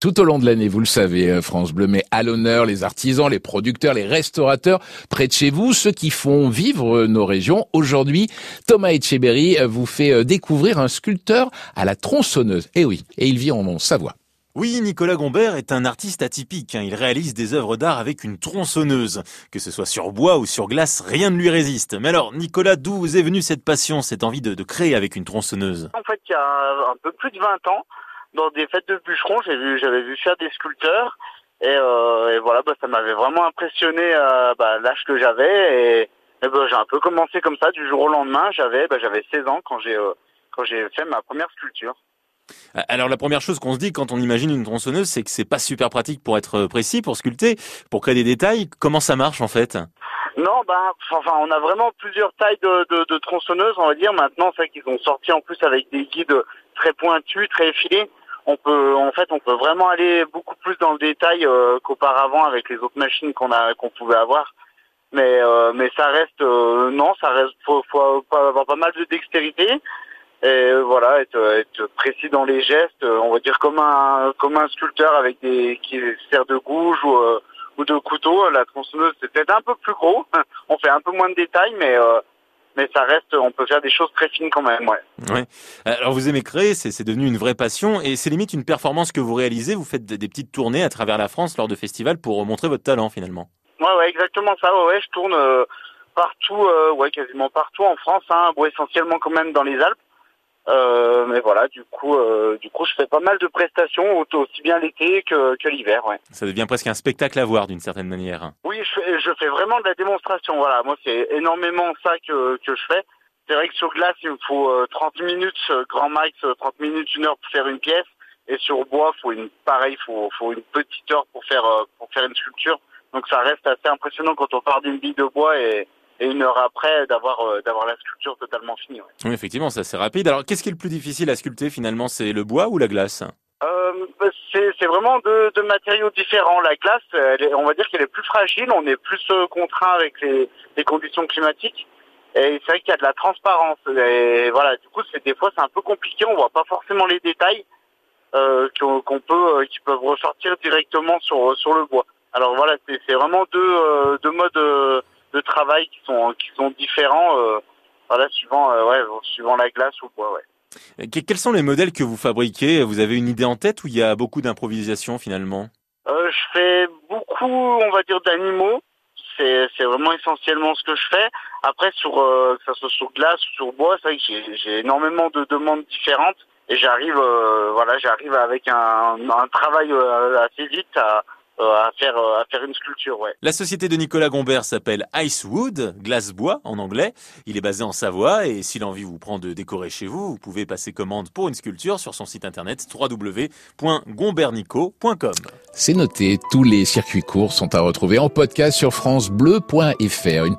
Tout au long de l'année, vous le savez, euh, France Bleu met à l'honneur les artisans, les producteurs, les restaurateurs près de chez vous, ceux qui font vivre euh, nos régions. Aujourd'hui, Thomas Etcheberry euh, vous fait découvrir un sculpteur à la tronçonneuse. Eh oui, et il vit en Savoie. Oui, Nicolas Gombert est un artiste atypique. Hein. Il réalise des œuvres d'art avec une tronçonneuse. Que ce soit sur bois ou sur glace, rien ne lui résiste. Mais alors, Nicolas, d'où vous est venue cette passion, cette envie de, de créer avec une tronçonneuse? En fait, il y a un peu plus de 20 ans, dans des fêtes de bûcherons, j'ai vu, j'avais vu faire des sculpteurs et, euh, et voilà, bah, ça m'avait vraiment impressionné euh, bah, l'âge que j'avais et, et bah, j'ai un peu commencé comme ça du jour au lendemain. J'avais, j'avais 16 ans quand j'ai euh, quand j'ai fait ma première sculpture. Alors la première chose qu'on se dit quand on imagine une tronçonneuse, c'est que c'est pas super pratique pour être précis, pour sculpter, pour créer des détails. Comment ça marche en fait? Non, bah, enfin, on a vraiment plusieurs tailles de, de, de tronçonneuses, on va dire. Maintenant, c'est qu'ils ont sorti en plus avec des guides très pointus, très effilés on peut en fait on peut vraiment aller beaucoup plus dans le détail euh, qu'auparavant avec les autres machines qu'on a qu'on pouvait avoir. Mais euh, mais ça reste euh, non ça reste faut, faut avoir pas mal de dextérité et voilà être, être précis dans les gestes on va dire comme un comme un sculpteur avec des qui sert de gouge ou ou de couteau. La tronçonneuse c'est peut-être un peu plus gros. On fait un peu moins de détails mais mais ça reste, on peut faire des choses très fines quand même, ouais. ouais. Alors vous aimez créer, c'est devenu une vraie passion et c'est limite une performance que vous réalisez. Vous faites des, petites tournées à travers la France lors de festivals pour montrer votre talent finalement. Ouais, ouais, exactement ça. Ouais, ouais je tourne euh, partout, euh, ouais, quasiment partout en France, hein, bon, essentiellement quand même dans les Alpes. Euh, mais voilà, du coup, euh, du coup, je fais pas mal de prestations, aussi bien l'été que, que l'hiver. Ouais. Ça devient presque un spectacle à voir d'une certaine manière. Oui, je fais, vraiment de la démonstration. Voilà, moi, c'est énormément ça que, que je fais. C'est vrai que sur glace, il me faut 30 euh, minutes, euh, grand max, 30 minutes, une heure pour faire une pièce. Et sur bois, faut une pareil, faut, faut une petite heure pour faire pour faire une sculpture. Donc ça reste assez impressionnant quand on part d'une bille de bois et et une heure après d'avoir euh, d'avoir la sculpture totalement finie. Oui, effectivement, c'est assez rapide. Alors, qu'est-ce qui est le plus difficile à sculpter finalement? C'est le bois ou la glace? euh, c'est vraiment deux, deux, matériaux différents. La glace, on va dire qu'elle est plus fragile, on est plus euh, contraint avec les, les, conditions climatiques. Et c'est vrai qu'il y a de la transparence. Et voilà, du coup, c'est des fois c'est un peu compliqué, on voit pas forcément les détails euh, qu'on peut, euh, qui peuvent ressortir directement sur sur le bois. Alors voilà, c'est vraiment deux, deux modes de travail qui sont qui sont différents euh, voilà suivant euh, ouais suivant la glace ou quoi ouais. Quels sont les modèles que vous fabriquez? Vous avez une idée en tête ou il y a beaucoup d'improvisation finalement? Euh, Je fais beaucoup, on va dire, d'animaux. C'est, vraiment essentiellement ce que je fais. Après, sur euh, que ça soit sur glace ou sur bois, j'ai, énormément de demandes différentes et j'arrive, euh, voilà, avec un, un travail assez vite à, euh, à faire euh, à faire une sculpture. Ouais. La société de Nicolas Gombert s'appelle Icewood, glace bois en anglais. Il est basé en Savoie et si l'envie vous prend de décorer chez vous, vous pouvez passer commande pour une sculpture sur son site internet www.gombernico.com. C'est noté, tous les circuits courts sont à retrouver en podcast sur francebleu.fr. Une